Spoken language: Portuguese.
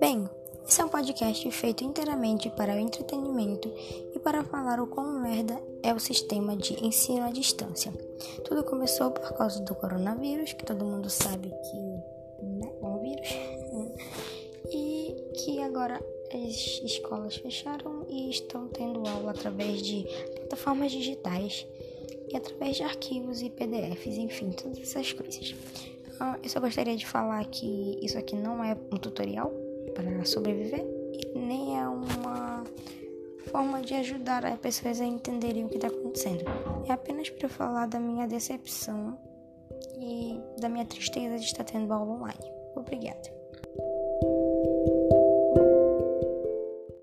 Bem, esse é um podcast feito inteiramente para o entretenimento e para falar o quão merda é o sistema de ensino à distância. Tudo começou por causa do coronavírus, que todo mundo sabe que né, é um vírus, e que agora as escolas fecharam e estão tendo aula através de plataformas digitais e através de arquivos e PDFs, enfim, todas essas coisas. Ah, eu só gostaria de falar que isso aqui não é um tutorial para sobreviver e nem é uma forma de ajudar as pessoas a entenderem o que está acontecendo. É apenas para falar da minha decepção e da minha tristeza de estar tendo aula online. Obrigada.